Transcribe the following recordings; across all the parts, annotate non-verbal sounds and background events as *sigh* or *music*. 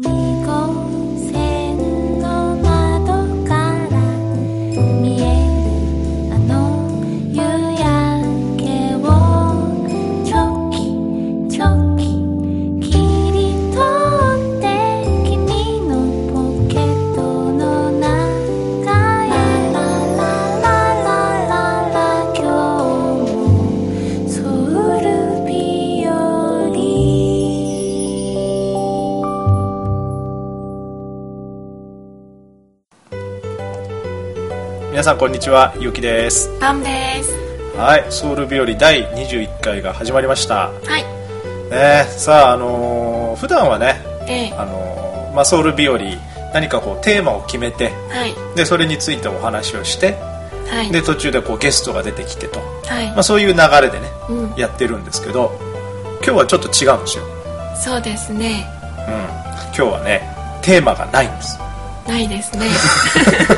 2号さんこんにちはゆうきですパンです。はいソウル日和第21回が始まりましたはい。ねさああのー普段はねええあのーまあ、ソウル日和何かこうテーマを決めてはい。でそれについてお話をしてはい。で途中でこうゲストが出てきてと、はいまあ、。そういう流れでね、うんやってるんですけど今日はちょっと違うんですよ、そうですね。うん、今日はねテーマがないんですないですね。*laughs*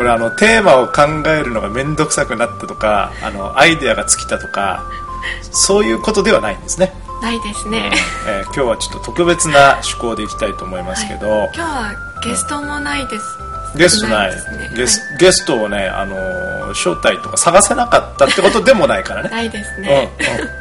これあのテーマを考えるのが面倒くさくなったとかあのアイデアが尽きたとかそういうことではないんですね、ないですね。えー今日はちょっと特別な趣向でいきたいと思いますけど、今日はゲストもないです。ゲストないですね。ゲスゲストをね、あのー招待とか探せなかったってことでもないからね。ないですね。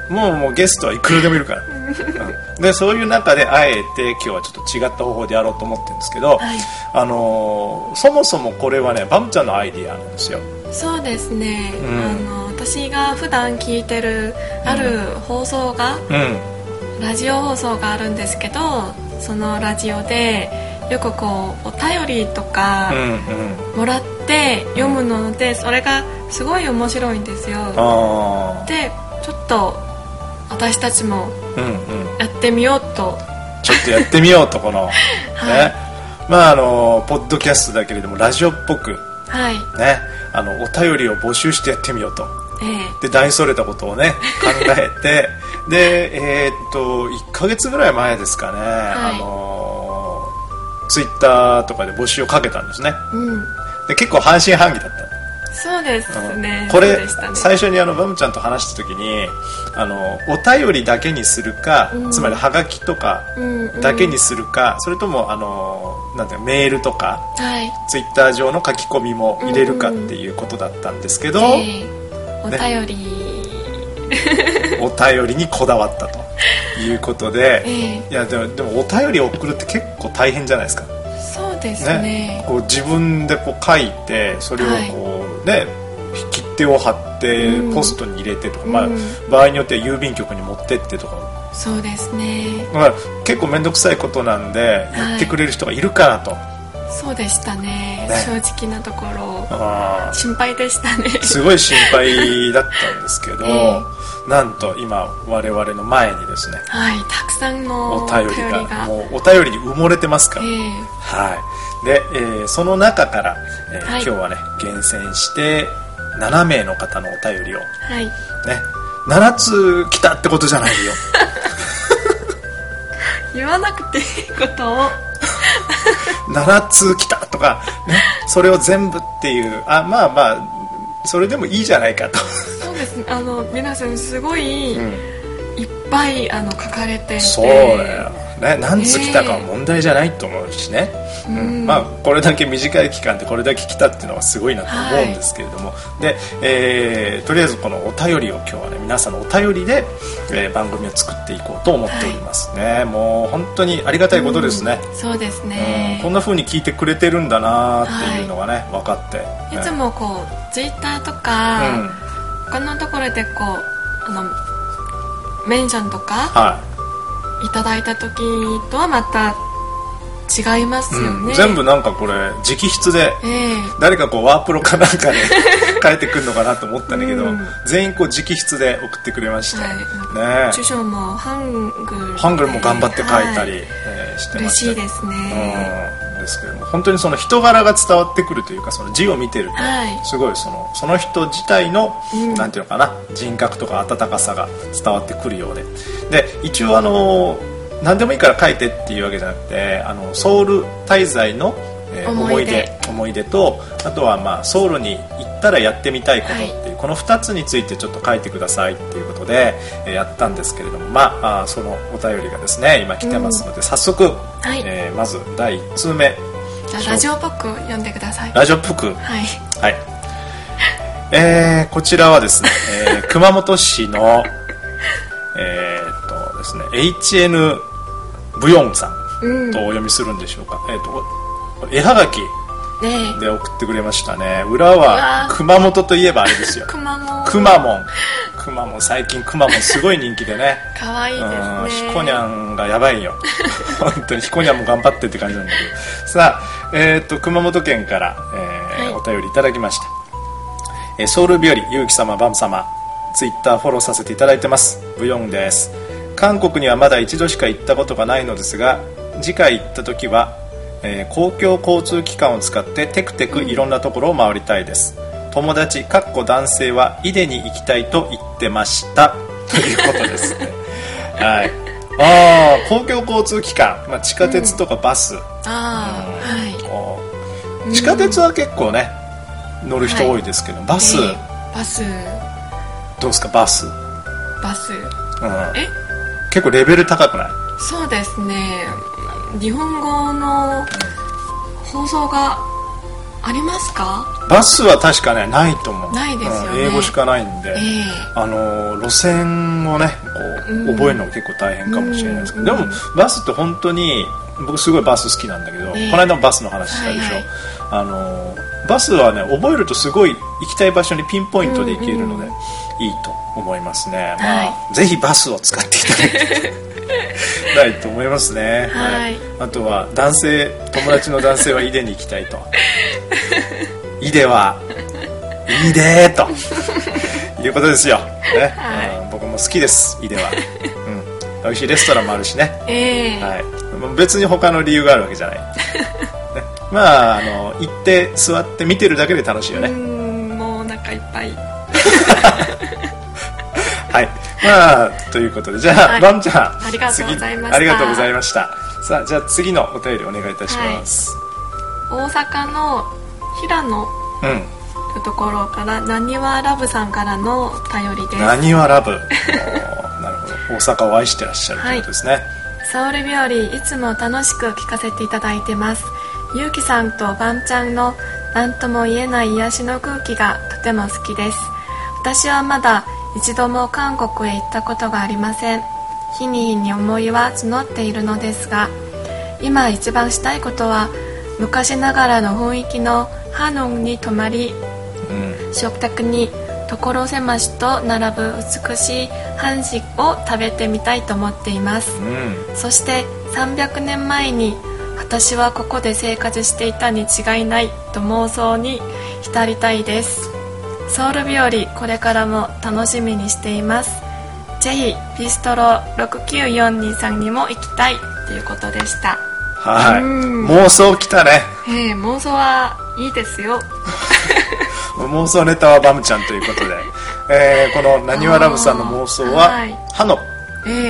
うんうん、もうもうゲストはいくらでもいるから、うん。でそういう中であえて今日はちょっと違った方法でやろうと思ってるんですけど、はい。あのーそもそもこれはねバムちゃんのアイディアなんですよ。そうですね。うん。あの私が普段聞いてるある放送が、うん。ラジオ放送があるんですけど、そのラジオでよくこうお便りとかもらって読むので、それがすごい面白いんですよ。あでちょっと私たちもやってみようと。ちょっとやってみようとこの、*laughs* ね。まああのポッドキャストだけれどもラジオっぽく。はい。ね。あのお便りを募集してやってみようと。ええ。で大それたことをね考えて。*laughs* でえーっと1ヶ月ぐらい前ですかね、あのツイッターとかで募集をかけたんですね。うんで結構半信半疑だった。そうですね。これ、ね。最初にあのバムちゃんと話した時にあのお便りだけにするか、うん。つまりハガキとかうんうん。だけにするか、それともあのなんてメールとかはい。ツイッター上の書き込みも入れるかっていうことだったんですけど、ええ。お便り、*laughs* お便りにこだわったということで、*laughs* えいやでもでもお便りを送るって結構大変じゃないですか、そうですね。ねこう自分でこう書いてそれをこう、ね切手を貼ってうん。ポストに入れてとか、まあうん、場合によっては郵便局に持ってってとか。そうですね。だから結構面倒くさいことなんでやってくれる人がいるかなと、そうでしたね。ね。正直なところ。あ心配でしたね。ーすごい心配だったんですけど、*laughs* えなんと今我々の前にですねはいたくさんのおお便りが。もうお便りに埋もれてますから、ええ。はい、で、えーその中から、えーはい。今日はね厳選して7名の方のお便りをねはい。7つ来たってことじゃないよ。*laughs* 言わなくていいことを *laughs* 7つ来たとか、ね、それを全部っていう。あまあまあそれでもいいじゃないかと、そうですね。あの皆さんすごい、うん、いっぱいあの書かれていて。そうだよ、ね、何つ来たかは問題じゃないと思うしね、うん。まあ、これだけ短い期間でこれだけ来たっていうのはすごいなと思うんですけれども、で、えーとりあえずこのお便りを今日はね皆さんのお便りで、えー番組を作っていこうと思っておりますね、もう本当にありがたいことですね、そうですうん。ねこんな風に聞いてくれてるんだなっていうのがね、分かって、いつもこうツイッターとうか、ん他のところでこうあのメンションとかはい。ただいた時とはまた違いますよね、うん、全部なんかこれ直筆でええ。誰かこうワープロかなんかで *laughs* 書いてくるのかなと思ったんだけど、うん。全員こう直筆で送ってくれました、はい。ね著書もハングルハングルも頑張って書いたり、はい。えーしてま嬉した。しいですね、うん、ですけども本当にその人柄が伝わってくるというかその字を見てると、はい。すごいそのその人自体の、うん。なんていうのかな人格とか温かさが伝わってくるようで。で一応あの何でもいいから書いてっていうわけじゃなくてあのソウル滞在のえー思い出。出思い出とあとはまあソウルに行ったらやってみたいことっていう、この2つについてちょっと書いてくださいっていうことで、えーやったんですけれどもまああーそのお便りがですね今来てますので、早速、はい。えーまず第1通目。ラジオっぽく読んでください。ラジオっぽくはい。はい。えー、こちらはですね、*laughs* えー熊本市の、えーっとですね、HN ブヨンさんうん。とお読みするんでしょうか。えーっと、絵はがきで送ってくれましたね。裏はー。熊本といえばあれですよ。くまモンくまモン。くまモン、最近くまモンすごい人気でね。かわいいですうんねひこにゃんがやばいよ。*laughs* 本当に。ひこにゃんも頑張ってって感じなんだけど。さあ、えー、と熊本県から、えーはい。お便りいただきました、えーソウル日和ゆうき様バム様。ツイッターフォローさせていただいてます。ブヨンです。韓国にはまだ一度しか行ったことがないのですが次回行った時は、えー公共交通機関を使ってテクテクいろんなところを回りたいです、友達かっこ男性はイデに行きたいと言ってました。ということですね。*laughs* はい。ああ公共交通機関、まあ、地下鉄とかバス、ああはい。地下鉄は結構ね乗る人多いですけど、バス、ええバス。どうですかバス、うん、バスえ？結構レベル高くない？そうですね日本語の放送がありますか？バスは確かねないと思う。ないですよね。うん英語しかないんで、ええ。あの路線をねこう、うん。覚えるのが結構大変かもしれないですけど、うん。でもバスって本当に僕すごいバス好きなんだけど、ええ。この間もバスの話したでしょ、はいはい。あのバスはね覚えるとすごい行きたい場所にピンポイントで行けるので、うん。いいと思いますね、まあはぜひバスを使っていただいて *laughs* ないと思いますね、はい。あとは男性友達の男性はイデに行きたいと。*laughs* イデはいいでーと。いうことですよ、ね。はい。うん僕も好きですイデは、うん、美味しいレストランもあるしね、ええ。はい、別に他の理由があるわけじゃない、ね、まああの行って座って見てるだけで楽しいようね、んもうお腹いっぱい。*laughs* はいまあということで。じゃあ、はい。バンちゃんありがとうございました。次ありがとうございました。さあじゃあ次のお便りお願いいたします、大阪の平野うん。ところからなにわラブさんからのお便りです。なにわラブ。*laughs* なるほど。大阪を愛してらっしゃるということですね、ソウル日和いつも楽しく聞かせていただいてます。ゆうきさんとバンちゃんの何とも言えない癒しの空気がとても好きです。私はまだ一度も韓国へ行ったことがありません。日に日に思いは募っているのですが今一番したいことは昔ながらの雰囲気のハノンに泊まりうん。食卓に所狭しと並ぶ美しい半食を食べてみたいと思っています。うん。そして300年前に私はここで生活していたに違いないと妄想に浸りたいですソウル日和これからも楽しみにしています。ぜひビストロ69423にも行きたい。ということでした。はい。うん。妄想きたね。ええ妄想はいいですよ。*laughs* 妄想ネタはバムちゃんということで、えーこのなにわラブさんの妄想は、はい。歯のええ。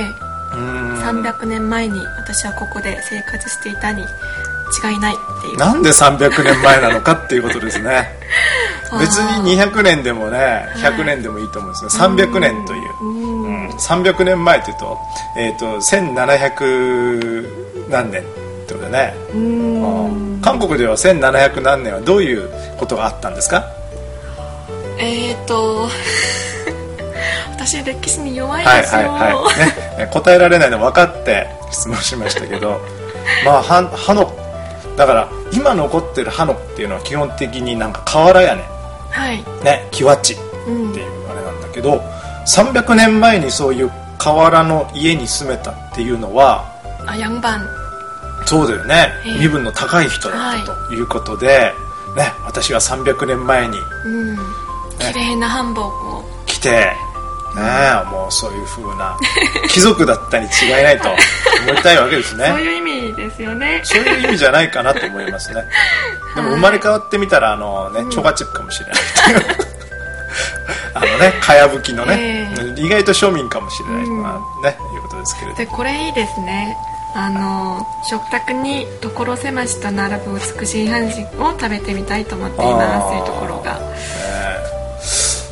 うーん300年前に私はここで生活していたに違いないっていう。なんで300年前なのかっていうことですね *laughs* 別に200年でもね100年でもいいと思うんですね。300年という、うん。うん。300年前というと,、えー、と1700何年ってことだね、うん。韓国では1700何年はどういうことがあったんですか？えーと *laughs* 私歴史に弱いではいすよ、はいはい、ね、答えられないの分かって質問しましたけど *laughs* まあ歯歯のだから今残ってる歯のっていうのは基本的になんか瓦屋根はい。ね木鉢ってうんいうあれなんだけど300年前にそういう瓦の家に住めたっていうのはあヤンバン。そうだよね。ええ。身分の高い人だったということで、ね、私は300年前にうん。綺麗なハンボを。来て、ねえ、もうそういう風な貴族だったに違いないと思いたいわけですね。*laughs* そういう意味ですよね。そういう意味じゃないかなと思いますね。*laughs* でも生まれ変わってみたらあのね、チョガチップかもしれない。あのね *laughs* かやぶきのね、え意外と庶民かもしれない、うん。まあねいうことですけれどでこれいいですね。あの食卓に所狭しと並ぶ美しい半紙を食べてみたいと思っていますというところが。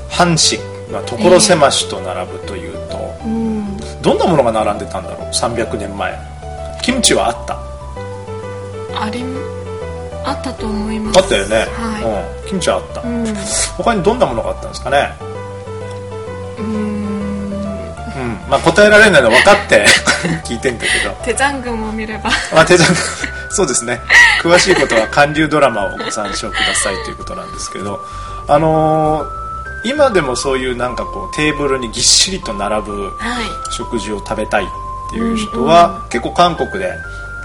半紙、まあ、所狭しと並ぶというと、うん。どんなものが並んでたんだろう？300年前キムチはあった。ありあったと思います。あったよね、はうん、キムチはあった、いうん。他にどんなものがあったんですかね？うーん。うん。まあ答えられないの分かって *laughs* 聞いてんだけど。テジャン軍を見れば。まあ、手順そうですね。詳しいことは韓流ドラマをご参照くださいということなんですけど。あのー今でもそういうなんかこうテーブルにぎっしりと並ぶはい。食事を食べたい。っていう人は、結構韓国で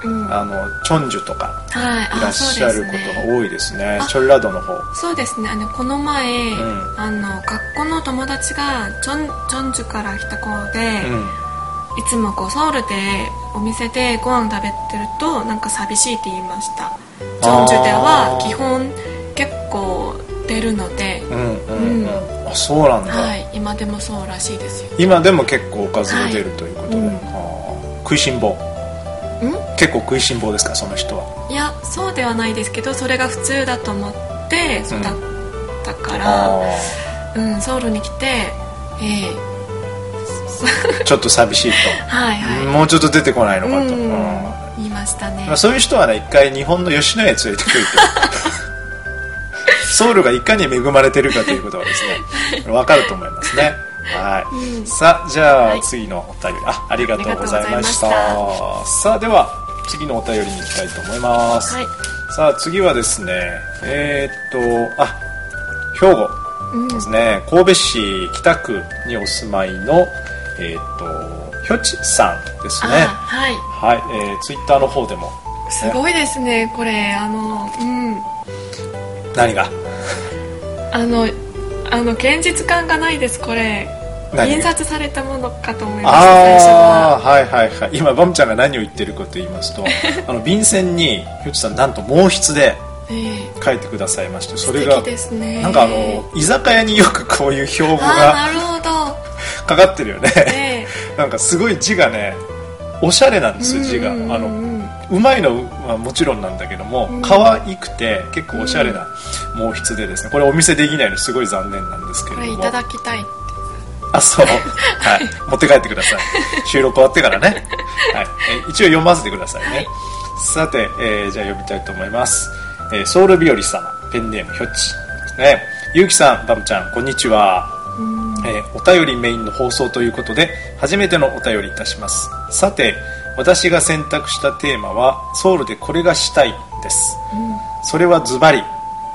うん。あのチョンジュとかはい。いらっしゃることが多いですね。あ。チョンラドの方。そうですね。あのこの前、ん。あの学校の友達がチョンチョンジュから来た子で、うん。いつもこうソウルでお店でご飯食べてるとなんか寂しいって言いました。チョンジュでは基本結構出るので、うんうんうん。あそうなんだ、はい。今でもそうらしいですよ。今でも結構おかずが出るということで、はい。食いしん坊。ん？結構食いしん坊ですかその人は。いやそうではないですけどそれが普通だと思って育ったから、あうんソウルに来てええ。ーちょっと寂しいと。*laughs* はいはい、もうちょっと出てこないのかと、うん。うん言いましたね、まあ、そういう人はね一回日本の吉野家連れてくると *laughs* ソウルがいかに恵まれてるかということがですね分かると思いますね。はい、うん。さあじゃあ、はい。次のお便り。あありがとうございました。さあでは次のお便りに行きたいと思います、はい。さあ次はですねえー、っとあ兵庫うんですね。神戸市北区にお住まいのえー、っとひょちさんですね。あはい。はい、えー、ツイッターの方でもすごいですねこれ。あのうん何が？あのあの現実感がないですこれ。何？印刷されたものかと思いました最初あは。あはいはいはい。今バムちゃんが何を言ってるかと言いますと *laughs* あの便箋にひょちさんなんと毛筆でええ。書いてくださいましてそ素れが敵ですね。なんかあの居酒屋によくこういう標語がなるほど。かかってるよね。え *laughs* なんかすごい字がねおしゃれなんですよ字が。あのうまいのはもちろんなんだけども、うん。可愛くて結構おしゃれな毛筆でですねこれお見せできないのすごい残念なんですけれども。これいただきたいあそう。はい。*laughs* 持って帰ってください。収録終わってからね、*laughs* はい、え一応読ませてくださいね、はい。さて、えーじゃあ読みたいと思います、えーソウル日和様ペンネームひょっちですね。ゆうきさんバムちゃんこんにちは。えーお便りメインの放送ということで初めてのお便りいたします。さて私が選択したテーマはソウルでこれがしたいです、それはズバリ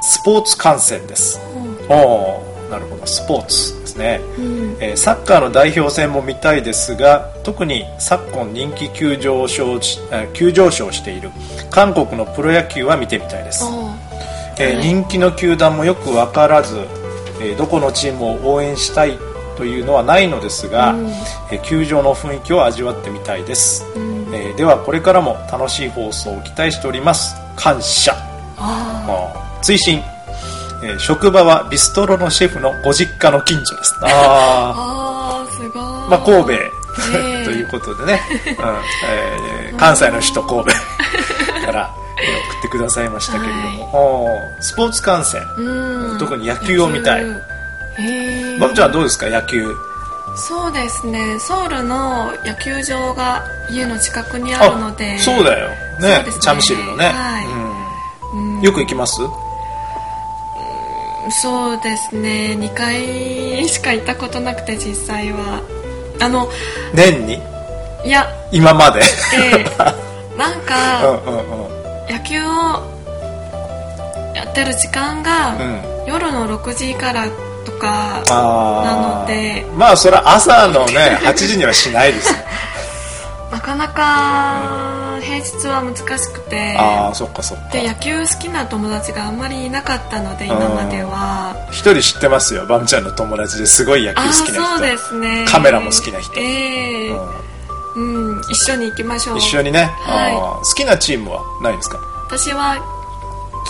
スポーツ観戦です、おおーなるほど。スポーツですね、うん。えーサッカーの代表戦も見たいですが特に昨今人気急上昇しあ急上昇している韓国のプロ野球は見てみたいです、えーはい。人気の球団もよく分からず、えーどこのチームを応援したいというのはないのですが、うん。えー球場の雰囲気を味わってみたいです、うん。えーではこれからも楽しい放送を期待しております。感謝。追伸、えー職場はビストロのシェフのご実家の近所です。ー。ああーすごい。ーまあ神戸、ええ。*laughs* ということでね、うん。えー関西の首都神戸から、えー送ってくださいましたけれども、*laughs* おー。スポーツ観戦。うん。特に野球を見たいバムちゃんはどうですか？野球。そうですね。ソウルの野球場が家の近くにあるので。そうだよ。ね。ね。チャムシルのね、はい。うん。よく行きます？そうですね。2回しか行ったことなくて実際は。あの年に？いや。今まで。ええ。なん *laughs* うんかうんうん。野球をやってる時間が、うん。夜の6時からとかなので。まあそれは朝のね *laughs* 8時にはしないですよ。*laughs* なかなか平日は難しくて。ああそっかそっか。で野球好きな友達があんまりいなかったので今までは。一人知ってますよ。バムちゃんの友達ですごい野球好きな人。そうですね。カメラも好きな人。ええ。うん、一緒に行きましょう。一緒にね、はい。好きなチームはないですか？私は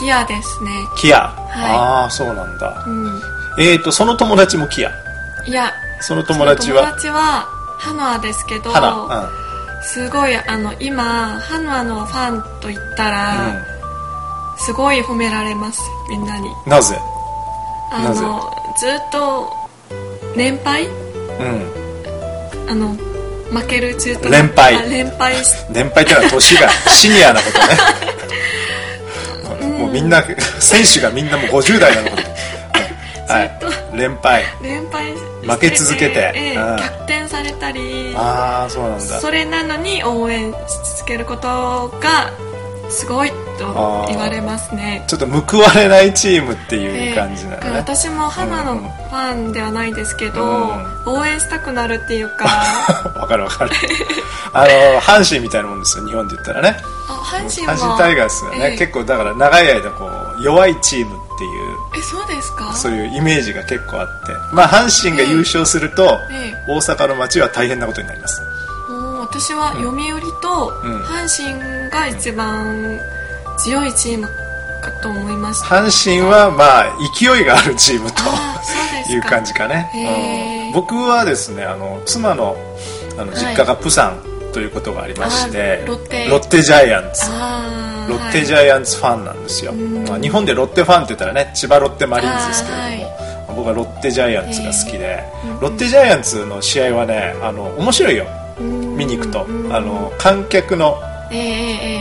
ギアですね。キア、い。ああそうなんだ。うんえーとその友達もキア。いやその友達は？友達はハノアですけど花、すごいあの今ハヌアのファンと言ったら、すごい褒められますみんなに。なぜ？あのずっと年配うん。あの負ける中途連敗。あ連敗。し年配ってのは年がシニアなことね。*laughs* もうみんな選手がみんなもう50代なのことはい。連敗。連敗負け続けて。ええうん。逆転されたり。ああそうなんだ。それなのに応援し続けることがすごいと言われますね。ちょっと報われないチームっていう感じなのええね、私も花のうんファンではないですけど、うん。応援したくなるっていうか。*laughs* わかるわかる。あの阪神みたいなもんですよ日本で言ったらね。あ阪神は。阪神タイガースはね、ええ。結構だから長い間こう弱いチームっていう。えそうですか？そういうイメージが結構あって。まあ阪神が優勝すると、ええ。大阪の街は大変なことになります。私は読売とうん。阪神が一番強いチームかと思いました、阪神はまあ勢いがあるチームという感じかね、へー。うん。僕はですねあの妻のあの実家がプサンということがありまして、あロッテ。ジャイアンツ。ロッテジはいャイアンツファンなんですよ、ん。まあ、日本でロッテファンって言ったらね千葉ロッテマリーンズですけれども、はい。僕はロッテジャイアンツが好きで、うん。ロッテジャイアンツの試合はねあの面白いよ。うん。見に行くと、うん。あの観客の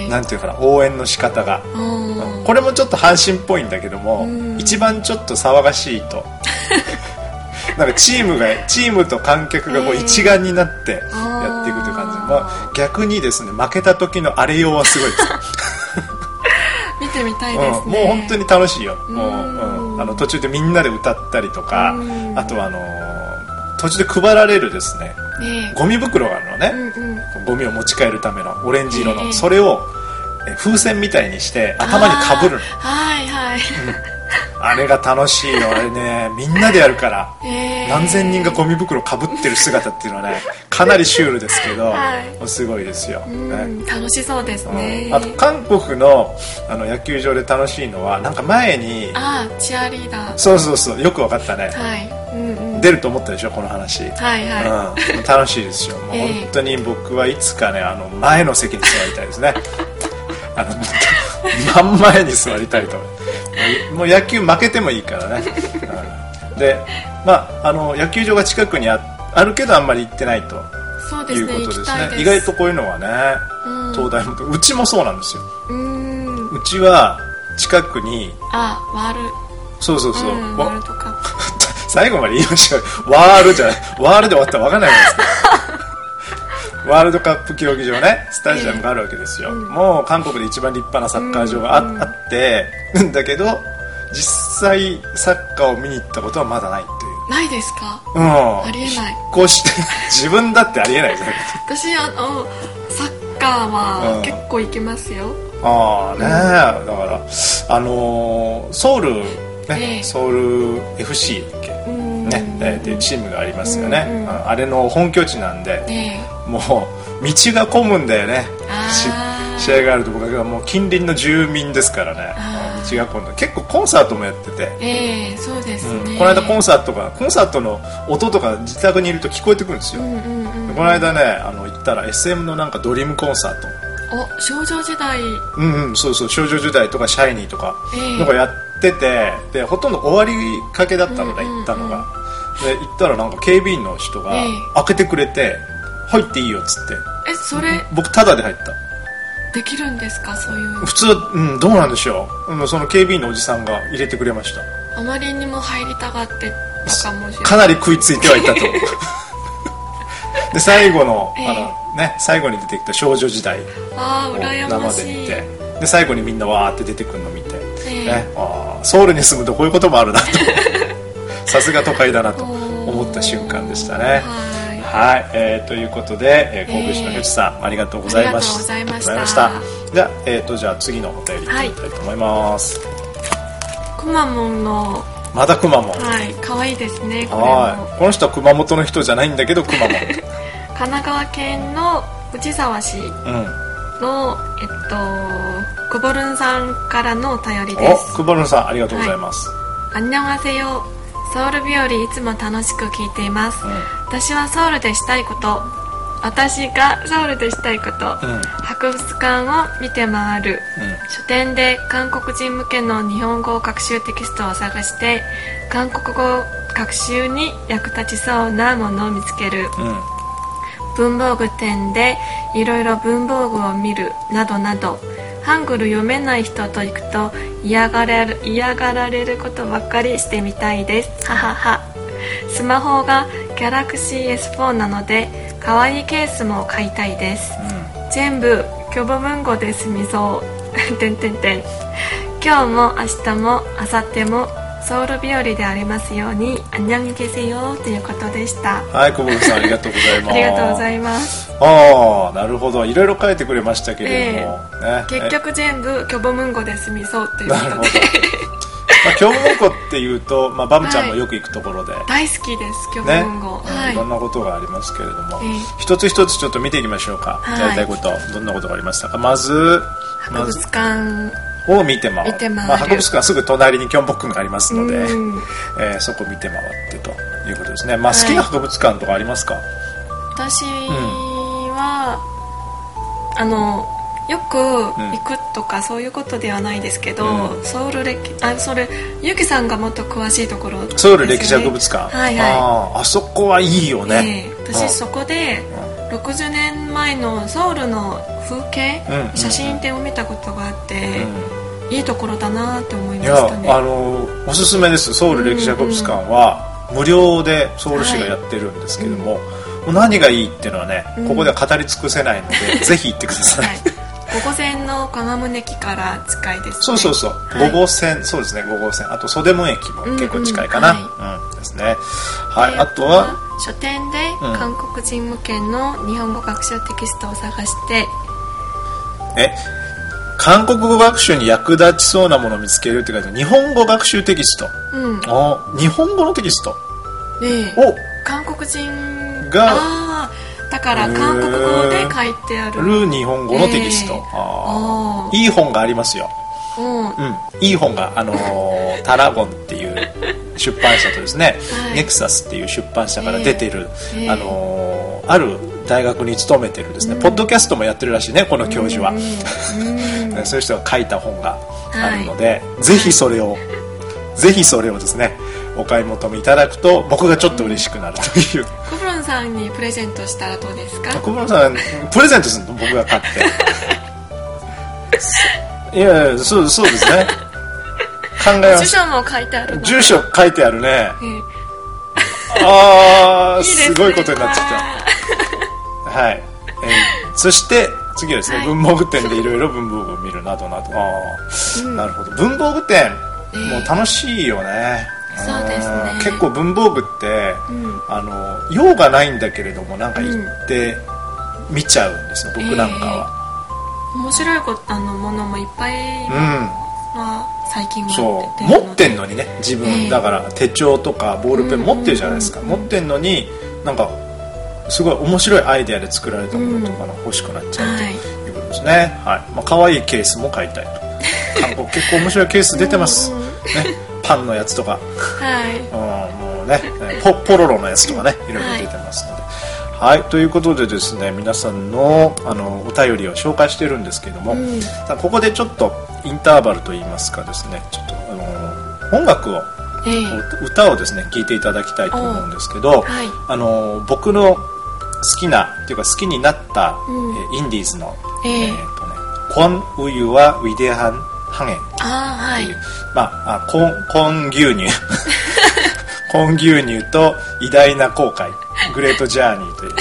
なんていうかな応援の仕方が、うん。これもちょっと阪神っぽいんだけども、うん。一番ちょっと騒がしいと。*laughs* なんかチームがチームと観客がこうえー。一丸になってやっていくという感じ、あーまあ、逆にですね負けた時の荒れようはすごいです。*laughs* 見てみたいですね、うん、もう本当に楽しいよ。もう、うんうんあの途中でみんなで歌ったりとか、うん。あとはあのー途中で配られるですねねゴミ袋があるのね、うんうんゴミを持ち帰るためのオレンジ色の、ええ。それをえ風船みたいにして頭にかぶるの。あーはいはい、あれが楽しいよ。あれねみんなでやるから。えー。何千人がゴミ袋かぶってる姿っていうのはねかなりシュールですけど、はい。すごいですよ、うね。ん楽しそうですね、あと韓国のあの野球場で楽しいのはなんか前にあーチアリーダー。そうそうそうよく分かったね、はい、うんうん、出ると思ったでしょこの話、はいはうん、楽しいですよ。*laughs* もうええ。本当に僕はいつかねあの前の席に座りたいですね。*laughs* あの真ん前に座りたいともう野球負けてもいいからね、うん。でまああの野球場が近くにああるけどあんまり行ってないと。いそうですねいうことですね。意外とこういうのはね、うん。東大もうちもそうなんですよ。うちは近くにあワール。そうそうそう、うん、わワールドカップ。*laughs* 最後まで言いましょう。ワールじゃない。ワールで終わったら分かんないじゃないですかワールドカップ競技場ねスタジアムがあるわけですよ、もう韓国で一番立派なサッカー場があ,、うん。あってだけど実際サッカーを見に行ったことはまだないという。ないですか？うん。ありえない。こうして *laughs* 自分だってありえないですよ私あのサッカーうん。は結構行きますよ、ああねえ。だからあのーソウルね、ええ。ソウル FC だっね、えーっていうチームがありますよね、ああれの本拠地なんで、ね。もう道が混むんだよね。試合があると僕はもう近隣の住民ですからね。道が混んで。結構コンサートもやってて、えええそうですね、うん。この間コンサートがコンサートの音とか自宅にいると聞こえてくるんですよ、この間ねあの行ったら SM のなんかドリームコンサート。お少女時代。うんうんそうそう少女時代とかシャイニーとかええ。なんかやっててでほとんど終わりかけだったのね、うんうんうん。行ったのが。で行ったらなんか警備員の人がええ。開けてくれて入っていいよっつって。えそれ僕タダで入った。できるんですかそういう。普通は、うん、どうなんでしょう、うん、その警備員のおじさんが入れてくれました。あまりにも入りたがってたかもしれないかなり食いついてはいたと。*laughs* *laughs* で最後の,、ええ。あのね、最後に出てきた少女時代ああを羨生で見て。で最後にみんなわーって出てくるの見て、ええね、あーソウルに住むとこういうこともあるなと。*laughs* さすが都会だなと思った瞬間でしたね。はい。はい、えーということで、えー神戸市のひょちさん、ありがとうございました。ありがとうございました。じゃあ,、えー、とじゃあ次のお便りいきたいと思います、くまモンの。まだくまモン。はい。可愛いですねはい。もこの人は熊本の人じゃないんだけどくまモン。*laughs* 神奈川県の藤沢市うん。のえっとくぼるんさんからのお便りおですくぼるんさんありがとうございます、 안녕하세요ソウル日和いつも楽しく聞いていますうん私はソウルでしたいこと 私がソウルでしたいこと、うん博物館を見て回る、うん書店で韓国人向けの日本語学習テキストを探して韓国語学習に役立ちそうなものを見つけるうん文房具店でいろいろ文房具を見るなどなど ハングル読めない人と行くと嫌がられる嫌がられることばっかりしてみたいです。はははスマホが Galaxy S4 なので可愛いケースも買いたいです。全部虚母文語で済みそう。*laughs* てんてんてん。今日も明日も明後日もソウル日和でありますようにあンニャンゲせよということでした。はい小堀さんありがとうございます。ありがとうございます。ああなるほど。いろいろ書いてくれましたけれども、えー、ね、結局全部キョボムンゴで済みそうということで。まあ、キョボムンゴっていうと、まあ、バムちゃんもよく行くところで、はい、大好きですキョボムンゴ、ね。はい、いろんなことがありますけれども、えー、一つ一つちょっと見ていきましょうか、はい、やりたいことどんなことがありましたか？まず博物館。を見て回る。まあ、博物館はすぐ隣にキョンボックンがありますので、うん。*laughs* えーそこ見て回ってということですね、まあ、はい。好きな博物館とかありますか、私は、あのよく行くとかそういうことではないですけど、うん。ソウル歴あそれゆきさんがもっと詳しいところね。ソウル歴史博物館、はいはあーあそこはいいよい、ね、ええ。私そこで60年前のソウルの風景、うん。写真展を見たことがあって、うんいいところだなって思いましたね。あのおすすめです。ソウル歴史博物館は無料でソウル市がやってるんですけども、もう何がいいっていうのはね、うん。ここでは語り尽くせないのでぜひ行ってください、はい。五号線の金宗駅から近いです、ね、そうそうそう、はい。5号線そうですね。5号線。あと袖門駅も結構近いかな、うんうんですね。はい。であとは書店でうん。韓国人向けの日本語学習テキストを探して、え？韓国語学習に役立ちそうなものを見つけるって書いて日本語学習テキスト。うん。あ日本語のテキスト？でを韓国人がだから韓国語で書いてある。る日本語のテキスト、いい本がありますよ。ーうん。うん、いい本が、あのー *laughs* タラゴンっていう出版社とですね、はい。ネクサスっていう出版社から出てる、ええ。あのーある大学に勤めてるですね、ポッドキャストもやってるらしいねこの教授は、うんそういう人が書いた本があるので、ぜひそれを *laughs* ぜひそれをですねお買い求めいただくと僕がちょっと嬉しくなるという、コブロンさんにプレゼントしたらどうですか？小室さんプレゼントするの僕が買って。*laughs* いやいやそうそうですね。考えま住した所も書いてあるの？住所書いてあるね。えああえ *laughs* いいですね。すごいことになってきた。はい、えーそして次はですね、はい。文房具店でいろいろ文房具を見るなどなど。ああ、うん。なるほど。文房具店、ええ。もう楽しいよね。そうですね。ん。結構文房具って、うん。あの用がないんだけれどもなんか行って見ちゃうんですよ、僕なんかは、面白いことあのものもいっぱい、うん。まあ、最近は持ってんのにね自分、ええ。だから手帳とかボールペン持ってるじゃないですか、うんうんうん持ってんのになんかすごい面白いアイデアで作られたものとかが欲しくなっちゃうとはいいうことですね、はい。まあ可愛いケースも買いたいと韓国結構面白いケース出てます、ね、パンのやつとか、はい。うん、もうねえポポロロのやつとかねい。ろいろ出てますので。はい、ということでですね皆さんのあのお便りを紹介してるんですけども、うん。ここでちょっとインターバルといいますかですねちょっとあの音楽を歌をですね聴いていただきたいと思うんですけど、はい。あの僕の好きなっていうか好きになった、うん。えーインディーズの、ええ。ーとね「コンウユはウィデハンハゲン」ああはい。まあ、あコンコン牛乳。*laughs* コン牛乳と偉大な後悔。グレートジャーニーという,、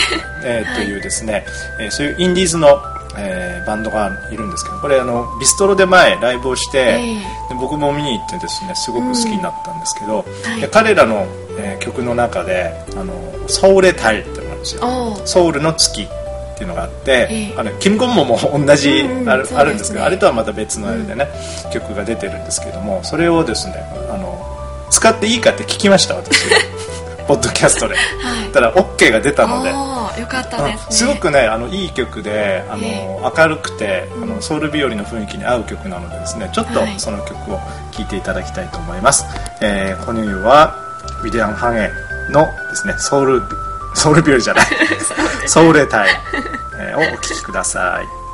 えーというですね、えーそういうインディーズの、えーバンドがいるんですけどこれあのビストロで前ライブをして、ええ。で僕も見に行ってですねすごく好きになったんですけど、はい。で彼らの、えー曲の中で「あのソウレタイ」っですよソウルの月っていうのがあって、ええ。あのキム・ゴンモも同じうんうんある,、ね。あるんですけどあれとはまた別のあれでね、曲が出てるんですけどもそれをですねあの使っていいかって聞きました私。*laughs* ポッドキャストで。はい。たら OK が出たので。ああよかったですね。うんすごくねあのいい曲であの、え明るくてあうん。のソウル日和の雰囲気に合う曲なのでですねちょっとはい。その曲を聴いていただきたいと思います、えー、このはウィディアン・ハゲのですねソウルソウル日和じゃない。*laughs* ソウレタイ、えーをお聴きください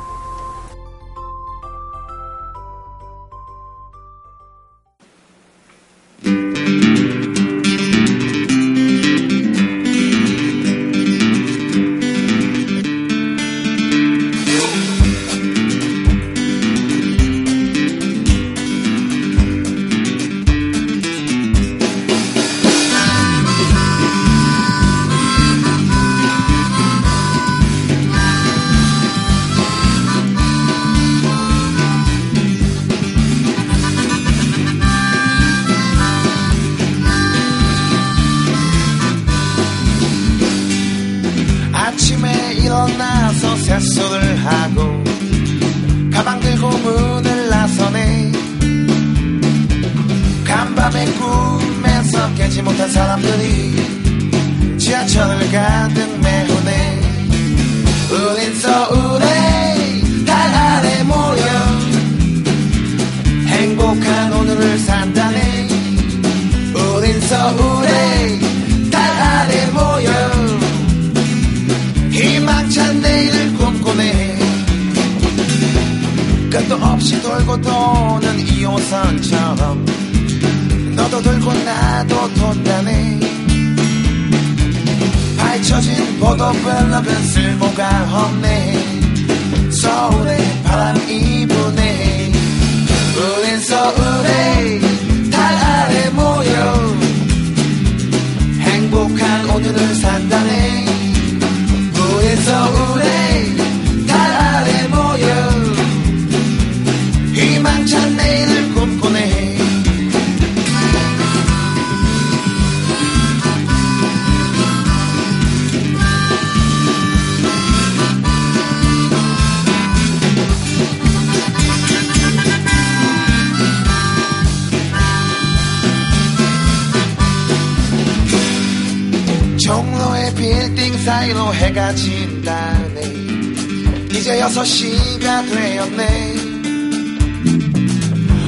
여섯 시가 되었네.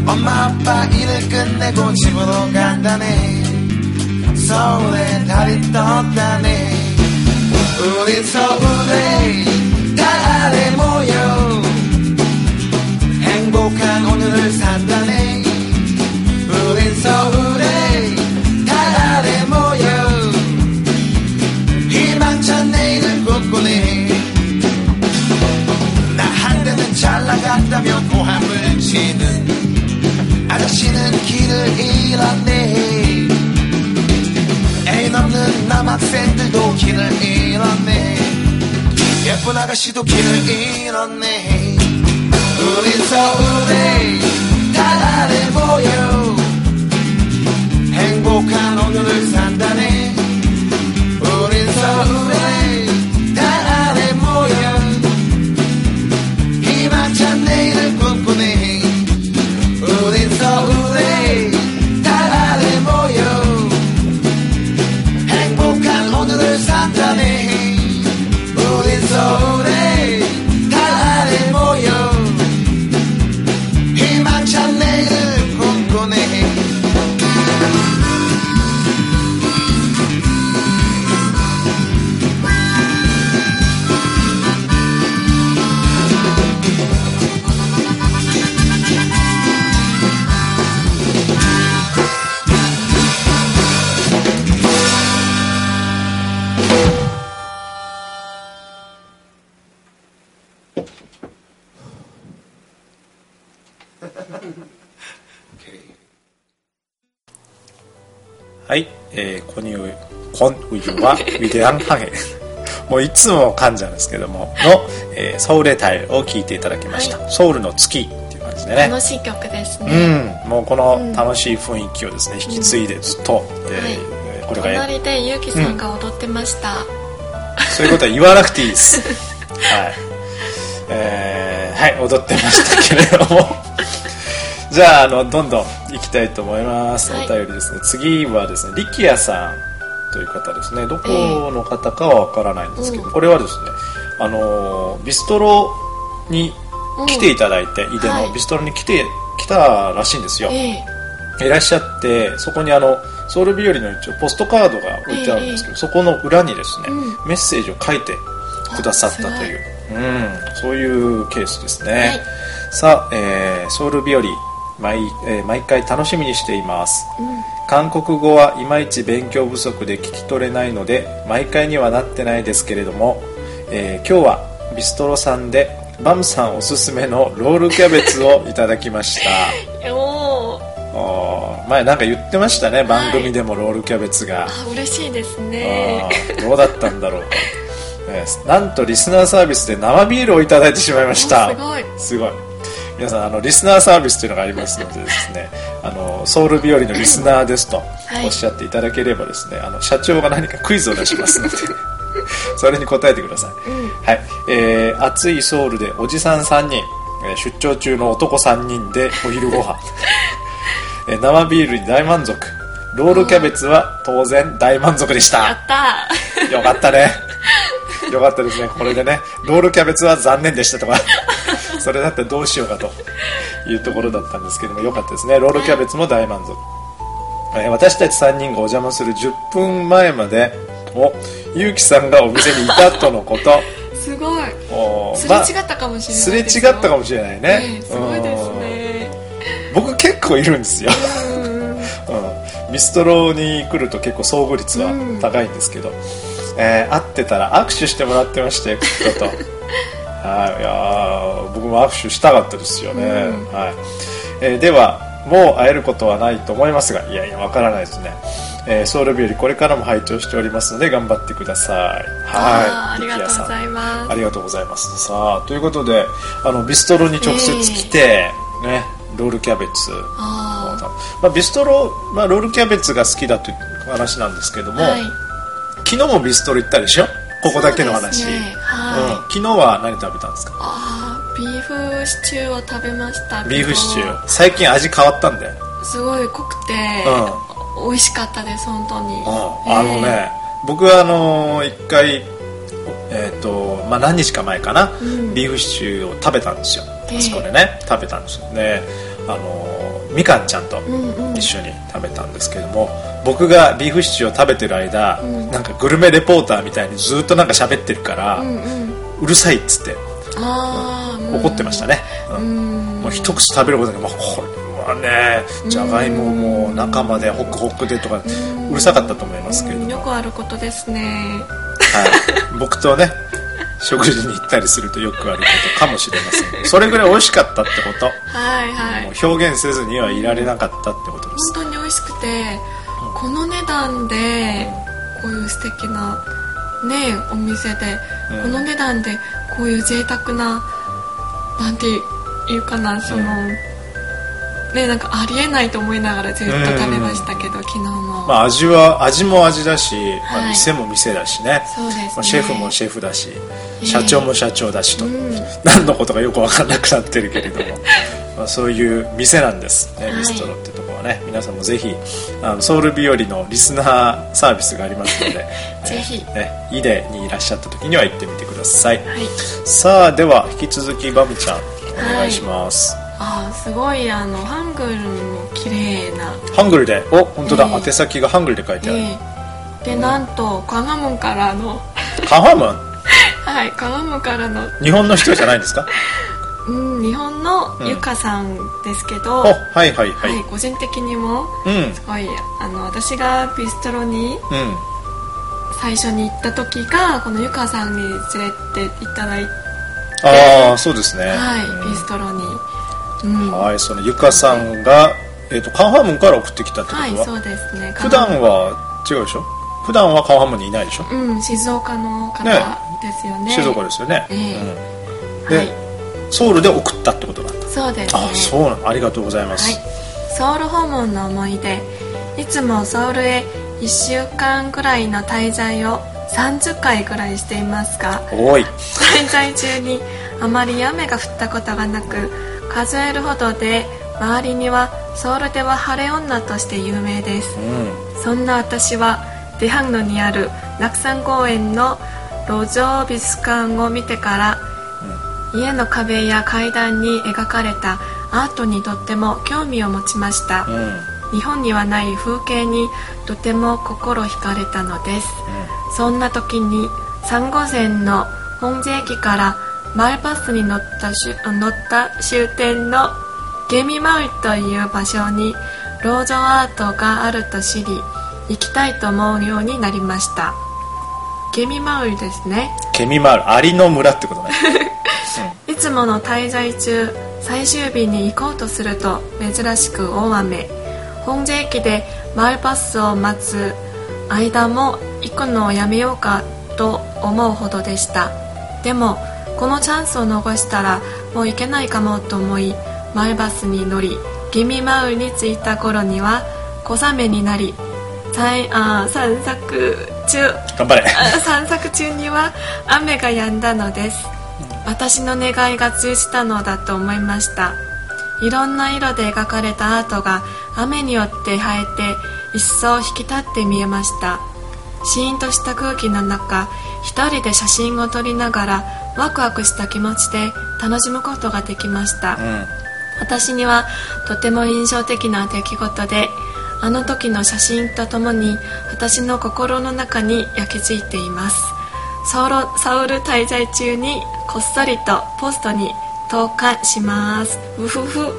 엄마 아빠 일을 끝내고 집으로 간다네. 서울에 달이 떴다네. 우린 서울에 달 아래 모여 행복한 오늘을 산다네. 우린 서울 치는 아저씨는 길을 잃었네. 애인 없는 남학생들도 길을 잃었네. 예쁜 아가씨도 길을 잃었네. 우린 서울에 달 아래 모여 ンはビデアンハゲ。もういつも噛んじゃうんですけどもの、えー、ソウレタイを聞いていただきました、はい、ソウルの月っていう感じでね。楽しい曲ですね。うん。もうこの楽しい雰囲気をですね、引き継いでずっと、うん、えー、これが隣でゆうきさんが踊ってました、うん、そういうことは言わなくていいです。*laughs* はい。えー、はい踊ってましたけれども。*laughs* じゃああのどんどんいきたいと思います、はい、お便りですね。次はですねリキ也さん。という方ですね。どこの方かはわからないんですけど、うん。これはですねあのビストロに来ていただいて、井出はい。のビストロに来て来たらしいんですよ、ええ。いらっしゃってそこにあのソウル日和の一応ポストカードが置いてあるんですけど、そこの裏にですね、うん。メッセージを書いてくださったという、うん、そういうケースですね、はい。さあ、えーソウル日和毎,、えー毎回楽しみにしています、韓国語はいまいち勉強不足で聞き取れないので毎回にはなってないですけれども、えー今日はビストロさんでバムさんおすすめのロールキャベツをいただきました。*laughs* 前なんか言ってましたね番組でもロールキャベツが、あ嬉しいですね。どうだったんだろう。なんとリスナーサービスで生ビールをいただいてしまいました。*laughs* おすごい。すごい皆さんあのリスナーサービスというのがありますのでですねあのソウル日和のリスナーですとはい。おっしゃっていただければですねあの社長が何かクイズを出しますので *laughs* それに答えてください、はい。えー暑いソウルでおじさん3人、えー出張中の男3人でお昼ご飯。*laughs* えー生ビールに大満足。ロールキャベツは当然大満足でしやたったよかったね。よかったですね。これでねロールキャベツは残念でしたとか *laughs* それだってどうしようかというところだったんですけどもよかったですね。ロールキャベツも大満足、えー私たち3人がお邪魔する10分前までおゆうきさんがお店にいたとのこと。*laughs* すごい。おすれ違ったかもしれないすれ違ったかもしれないね。ねすごいですうんね。僕結構いるんですよ、うんうん、*laughs* ビストロに来ると結構遭遇率は高いんですけど、えー会ってたら握手してもらってまして人とはい。いやー僕も握手したかったですよね、はい。えーではもう会えることはないと思いますがいやいやわからないですね、えーソウル日和これからも拝聴しておりますので頑張ってください。はい。ありがとうございす。ますありがとうございます。さあということであのビストロに直接来て、ねロールキャベツ。あまあ、ビストロ、まあ、ロールキャベツが好きだという話なんですけども、はい。昨日もビストロ行ったでしょ？ここだけの話、ね。はい。うん、昨日は何食べたんですか？あービーフシチューを食べましたビーフシチュー。最近味変わったんだよ、すごい濃くて、美味しかったです本当に、うん、あのね、僕はあのー一回えっ、とまあ何日か前かな、ビーフシチューを食べたんですよ。ええあそこでね食べたんですよ。ねあのーみかんちゃんと一緒に食べたんですけども、僕がビーフシチューを食べてる間、なんかグルメレポーターみたいにずっとなんか喋ってるから、うるさいっつって怒ってましたね、うん。もう一口食べることで、まあ、これはねじゃがいもも中までホクホクでとかうるさかったと思いますけれども、よくあることですね。はい、僕とね食事に行ったりするとよくあることかもしれません。それぐらい美味しかったってこと。はいはい。表現せずにはいられなかったってことです。本当に美味しくてこの値段でこういう素敵なねお店で、うん。この値段でこういう贅沢ななんていうかなその、ねなんかありえないと思いながらずっと食べましたけど、昨日も、まあ味は味も味だし、まあはい。店も店だしね。そうですね。まあ、シェフもシェフだし、え社長も社長だしと、うん。何のことかよく分からなくなってるけれども。*laughs* まあそういう店なんですね、はい。ビストロってとこはね。皆さんもぜひあのソウル日和のリスナーサービスがありますので *laughs* ぜひ。ね、イデにいらっしゃった時には行ってみてください、はい。さあでは引き続きバムちゃんお願いします、あーすごいあのハングルも綺麗な。ハングルで？お本当だ、ええ。宛先がハングルで書いてある、ででなんとカガモンからの。カハムン？*laughs* はいカガモンからの。日本の人じゃないんですか？*laughs* うん、日本のゆかさんですけど、おはいはいはい、はい、個人的にもうん。すごいあの私がビストロにうん。最初に行った時がこのゆかさんに連れていただいて、ああそうですね。はいうん。ビストロに、うん、ははいそのゆかさんが、えー、とカンハムンから送ってきたってことは、いそうですね。普段は違うでしょ？普段はカンハムンにいないでしょ、うん静岡の方ね。ですよね。静岡ですよね、えうん、で、はい。ソウルで送ったってことなんだ。そうですね。あそうなのありがとうございます、はい、ソウル訪問の思い出。いつもソウルへ1週間くらいの滞在を30回くらいしていますが。*laughs* 滞在中にあまり雨が降ったことがなく数えるほどで周りにはソウルでは晴れ女として有名です。うん。そんな私はデハンノにある落山公園の路上美術館を見てから、家の壁や階段に描かれたアートにとっても興味を持ちました、うん。日本にはない風景にとても心惹かれたのです、そんな時にサンゴ線の本税駅からマイバスに乗った乗った終点のゲミマウイという場所にロージョアートがあると知り行きたいと思うようになりました。ゲミマウイですね。ケミマールアリの村ってことね。*laughs* いつもの滞在中最終日に行こうとすると珍しく大雨。本税駅でマイバスを待つ間も行くのをやめようかと思うほどでした。でもこのチャンスを逃したらもう行けないかもと思いマイバスに乗りギミマウイに着いた頃には小雨になり散あ散策中。頑張れ。あ散策中には雨が止んだのです。私の願いが通じたのだと思いました。いろんな色で描かれたアートが雨によって映えて一層引き立って見えました。シーンとした空気の中一人で写真を撮りながらワクワクした気持ちで楽しむことができました、うん。私にはとても印象的な出来事であの時の写真とともに私の心の中に焼き付いています。サウロサウル滞在中にこっそりとポストに投函します。うふふう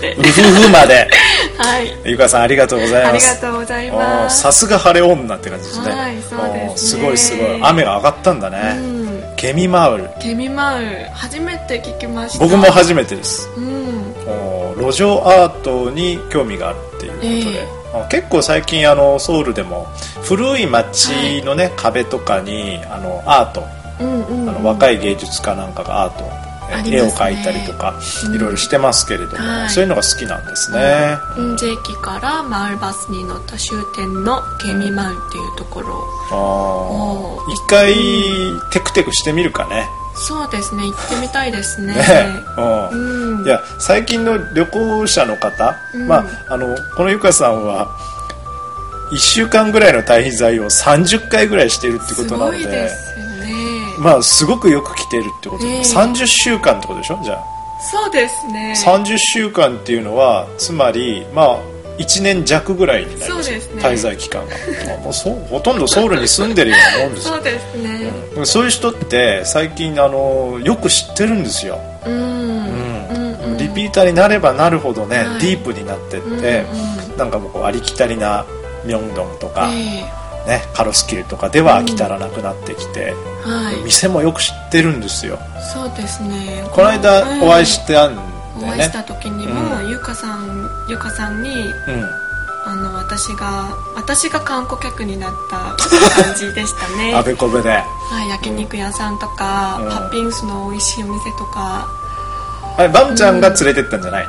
ふふまで。*laughs* はい。ゆかさんありがとうございありますがとうございます。さすが晴れ女って感じですね、はいそうですね。すごいすごい。雨が上がったんだね、うんケミマウル。ケミマウ初めて聞きました。僕も初めてです。うん。路上アートに興味があるっていうことで、えあ結構最近あのソウルでも古い街のね、壁とかにあのアート。うんうんあの若い芸術家なんかがアート、絵を描いたりとか、いろいろしてますけれども、はい。そういうのが好きなんですね、雲税駅からマウルバスに乗った終点のケミマウっていうところあおーー一回テクテクしてみるかね。そうですね。行ってみたいですね。*laughs* ね。うん。うん。いや最近の旅行者の方、うん。まあ、あのこのゆかさんは1週間ぐらいの滞在を30回ぐらいしてるってことなのですまあすごくよく来てるってことで、ええ30週間ってことでしょ？じゃあ。そうですね。30週間っていうのはつまりまあ1年弱ぐらいになります。そうですね。滞在期間がまあもうそうほとんどソウルに住んでるようなもんですよ。そうですね。そういう人って最近あのよく知ってるんですよ、うん。うんうんうん。リピーターになればなるほどね、はい。ディープになってって、うんうん。なんかもうありきたりなミョンドンとか、えね、カロスキルとかでは飽き足らなくなってきて、えはい。店もよく知ってるんですよ。そうですね。この間お会いしてあんだよね。お会いした時にも、ゆかさんゆかさんにうん。あの私が私が観光客になった感じでしたね。*laughs* あべこべで。はい、焼肉屋さんとか、うん。パッピングスの美味しいお店とか。あれバムちゃんが連れてったんじゃない、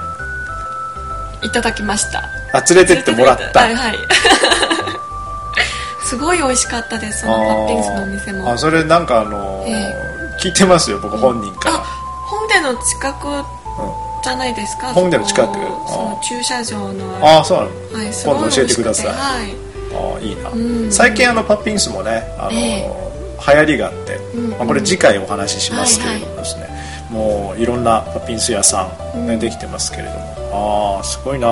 いただきました。あ連れてってもらった。はいはい *laughs* すごい美味しかったですそのパッピングスのお店も。あそれなんかあのーえ聞いてますよ僕本人から、あ本殿の近くじゃないですか、本殿の近く？その駐車場の。ああそうなの。はい、今度教えてください。はい。ああいいな、うん。最近あのパッピングスもね、あのーえ流行りがあって、うん。まあ、これ次回お話ししますけれどもですね、もういろんなパッピンス屋さん、ねうん。できてますけれども。ああすごいな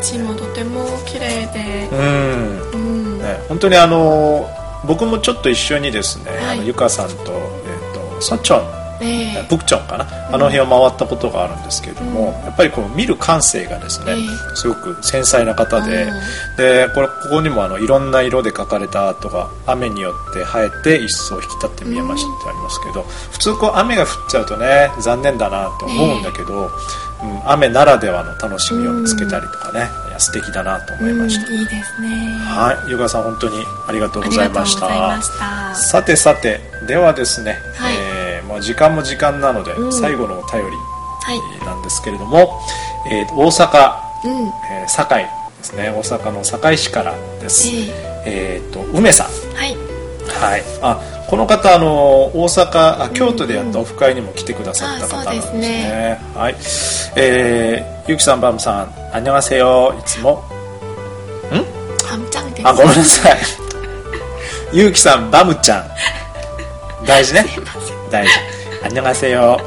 地もとても綺麗で。うん、うん、ね、本当にあの僕もちょっと一緒にですね、はい。あのゆかさんと,、えー、とソチョンええ。ブクチョンかな、あの辺を回ったことがあるんですけれども、やっぱりこう見る感性がですね、えすごく繊細な方で、うん。でこれここにもあのいろんな色で描かれたアートが雨によって生えて一層引き立って見えましたってありますけど、普通こう雨が降っちゃうとね残念だなと思うんだけど、うん雨ならではの楽しみを見つけたりとかね、いや素敵だなと思いました、うんいいですね。はい。ゆかさん本当にありがとうあござざいました。さてさてではですね、はい。えーもう時間も時間なので、うん。最後のお便りはい。なんですけれども、えー大阪、うん。えー堺ですね。大阪の堺市からです、え。えーと梅さん。はい。はい。あこの方あの大阪あ京都でやったオフ会にも来てくださった方なんですね,、はい。えー、ゆきさんバムさんあんにゃがせよ。いつも。ん？ですあごめんなさい。*laughs* ゆうきさんバムちゃん。大事ね。*laughs* 大事。あんにゃがせよ。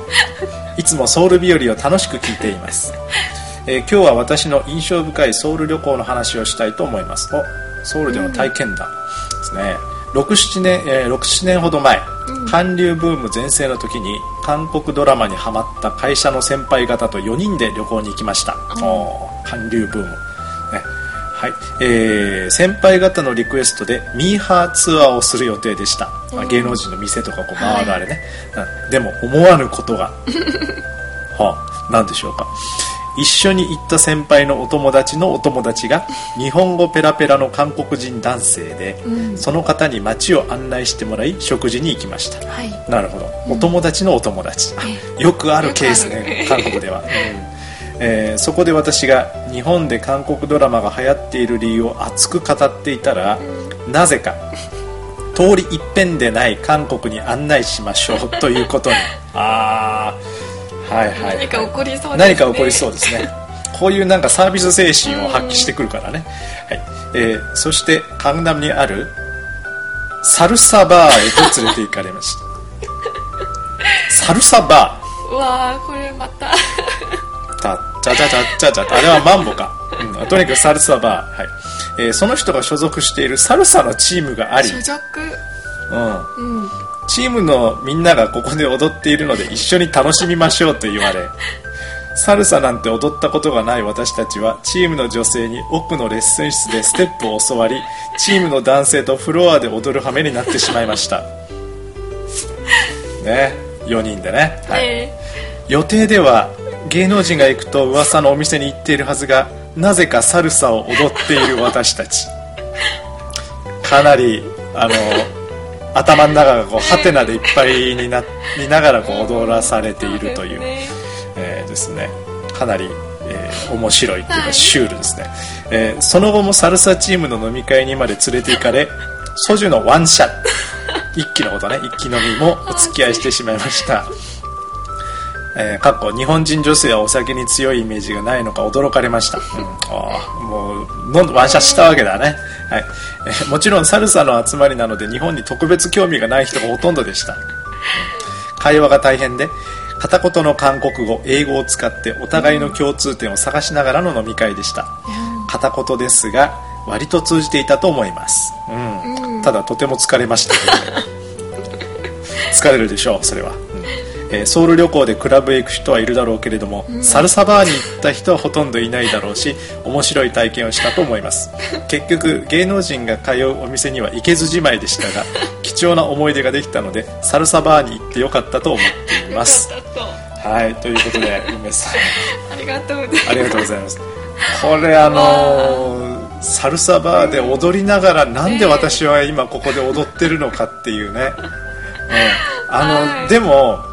いつもソウル日和を楽しく聞いています、えー今日は私の印象深いソウル旅行の話をしたいと思います。おソウルでの体験談ですね、67年、えー67年ほど前、韓流ブーム全盛の時に韓国ドラマにハマった会社の先輩方と4人で旅行に行きました、おー韓流ブーム、ね。はい。えー先輩方のリクエストでミーハーツアーをする予定でした、まあ芸能人の店とかこう回るあれね、うん。でも思わぬことが。*laughs* はあ、何でしょうか一緒に行った先輩のお友達のお友達が日本語ペラペラの韓国人男性で、その方に街を案内してもらい食事に行きました、はい。なるほど。お友達のお友達、あよくあるケースね韓国では、うん。えーそこで私が日本で韓国ドラマが流行っている理由を熱く語っていたら、なぜか通り一遍でない韓国に案内しましょうということに。*laughs* ああはいはい、はい、何か起こりそうですね。何か起こりそうですね。こういうなんかサービス精神を発揮してくるからね、はい。えーそしてカンナムにあるサルサバーへと連れて行かれました。サルサバー。うわーこれまた。たちゃちゃちゃちゃちゃあれはマンボか、うん、とにかくサルサバー、はい。えーその人が所属しているサルサのチームがあり、所属？うん、うんチームのみんながここで踊っているので一緒に楽しみましょうと言われサルサなんて踊ったことがない私たちはチームの女性に奥のレッスン室でステップを教わりチームの男性とフロアで踊る羽目になってしまいました。ね4人でね、はい。え予定では芸能人が行くと噂のお店に行っているはずがなぜかサルサを踊っている私たち。かなりあの頭の中がこうハテナでいっぱいになりながらこう踊らされているという、えーですね。かなり、えー面白いっていうかはいシュールですね、えーその後もサルサチームの飲み会にまで連れて行かれソジュのワンシャッ一気のことね。一気飲みもお付き合いしてしまいました。えー、かっこ日本人女性はお酒に強いイメージがないのか驚かれました、うん、あーもうワンシャしたわけだね、はい。え *laughs* ーもちろんサルサの集まりなので日本に特別興味がない人がほとんどでした。会話が大変で片言の韓国語英語を使ってお互いの共通点を探しながらの飲み会でした。片言ですが割と通じていたと思います、うん。ただとても疲れました疲れるでしょうそれは、うんえーソウル旅行でクラブへ行く人はいるだろうけれども、サルサバーに行った人はほとんどいないだろうし面白い体験をしたと思います。結局芸能人が通うお店には行けずじまいでしたが *laughs* 貴重な思い出ができたのでサルサバーに行ってよかったと思っています。はいということで梅さん。*laughs* ありがとうございます。ありがとうございます。これあのーサルサバーで踊りながらなんで私は今ここで踊ってるのかっていうね、うん、あの、はい。でも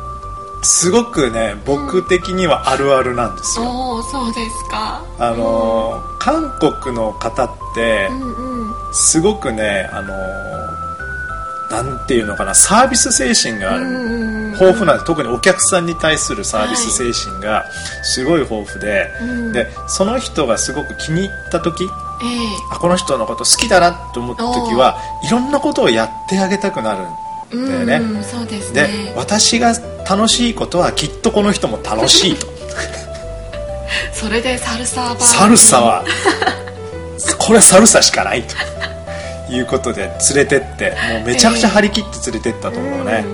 すごくね僕的にはあるあるなんですよ、おおそうですか。あのー韓国の方ってうんうん。すごくねあのーなんていうのかなサービス精神が豊富なんで特にお客さんに対するサービス精神がすごい豊富で、うん。でその人がすごく気に入った時えあこの人のこと好きだなと思った時はいろんなことをやってあげたくなるえんだよね、うんうんそうですでね私が楽しいことはきっとこの人も楽しいと。*laughs* それでサルサバー。サルサはこれはサルサしかないということで連れてってもうめちゃくちゃ張り切って連れてったと思うね、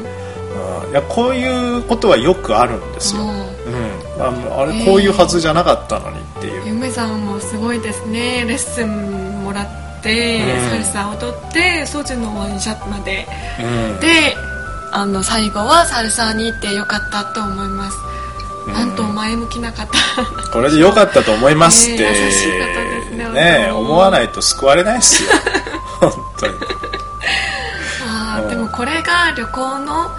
うん。いやこういうことはよくあるんですよ、もう。ん、ああれこういうはずじゃなかったのにっていう。う、ゆめさんもすごいですね。レッスンもらって、うん。サルサ踊ってソジュのワンシャットまで。うん。であの最後はサルサに行ってよかったと思います、うん。なんと前向きな方。これで良かったと思いますって、ねえ優しい方ですねね思わないと救われないですよ。*laughs* 本当に。うん。あーでもこれが旅行の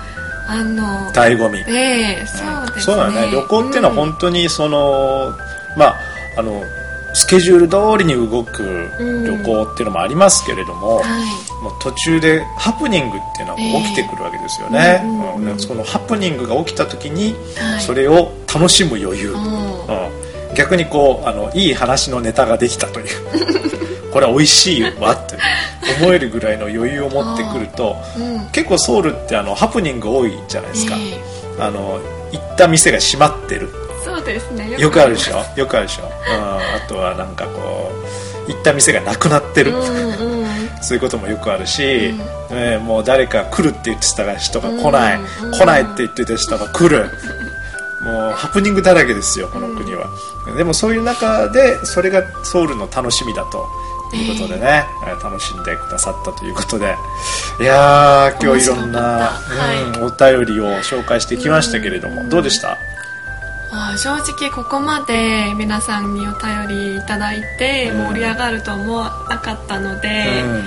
あの醍醐味。ええそうですね。そうだね。旅行っていうのはうん。本当にその、まああのスケジュール通りに動く旅行っていうのもありますけれども、はい。もう途中でハプニングっていうのが起きてくるわけですよね、ええうんうんうん。うん。そのハプニングが起きた時にはい。それを楽しむ余裕、うん。うん。逆にこうあのいい話のネタができたという。*laughs* これは美味しいわって思えるぐらいの余裕を持ってくるとうん。結構ソウルってあのハプニング多いじゃないですか、え。あの行った店が閉まってるそうですね。よくあるでしょ？よくあるでしょ、うん、あとはなんかこう行った店がなくなってる、うんうん。そういうこともよくあるし、えーもう誰か来るって言ってた人が来ない、うん来ないって言ってた人が来る。もうハプニングだらけですよこの国は、でもそういう中でそれがソウルの楽しみだと。いうことでね、えー。楽しんでくださったということで。いやー今日いろんな、面白かったうんお便りを紹介してきましたけれども、どうでした？あー正直ここまで皆さんにお便りいただいてうん。盛り上がると思わなかったので、うん。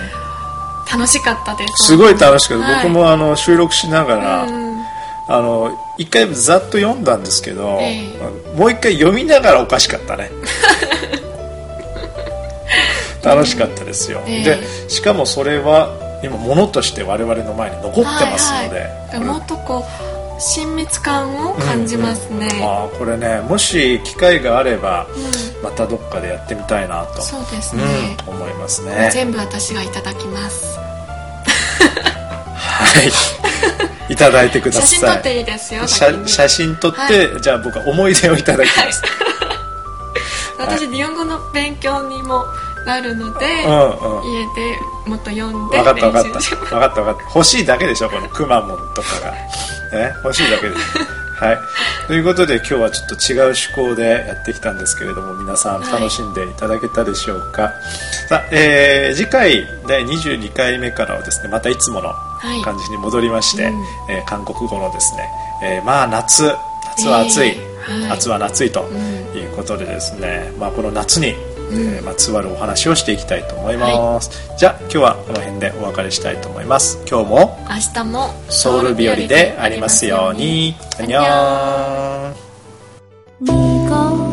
楽しかったです。すごい楽しかった、はい。僕もあの収録しながら、うんあの一回ざっと読んだんですけど、えもう一回読みながらおかしかったね。*laughs* 楽しかったですよ、ええ。でしかもそれは今ものとして我々の前に残ってますので、はいはい、もっとこう親密感を感じますね、ああこれねもし機会があればうん。またどっかでやってみたいなとそうですうね、ん、思いますね。全部私がいただきます。*laughs* はい。*laughs* いただいてください。写真撮っていいですよ写真撮って、じゃあ僕は思い出をいただきます。*laughs* 私日本語の勉強にもなるので、うんうん。家でもっと読んで分かった分かった。分かった分かった。欲しいだけでしょこのくまモンとかがね欲しいだけです。*laughs* はい。ということで今日はちょっと違う趣向でやってきたんですけれども皆さんはい。楽しんでいただけたでしょうか、さあ、えー次回第22回目からはですねまたいつものい。感じに戻りまして、うん。えー韓国語のですね、えーまあ夏夏は暑い、えーはい。夏は夏いとん。いうことでですね、まあ、この夏に、えーまつわるお話をしていきたいと思います、じゃあ今日はこの辺でお別れしたいと思います。今日も明日もソウル日和でありますように。アンニョン。네가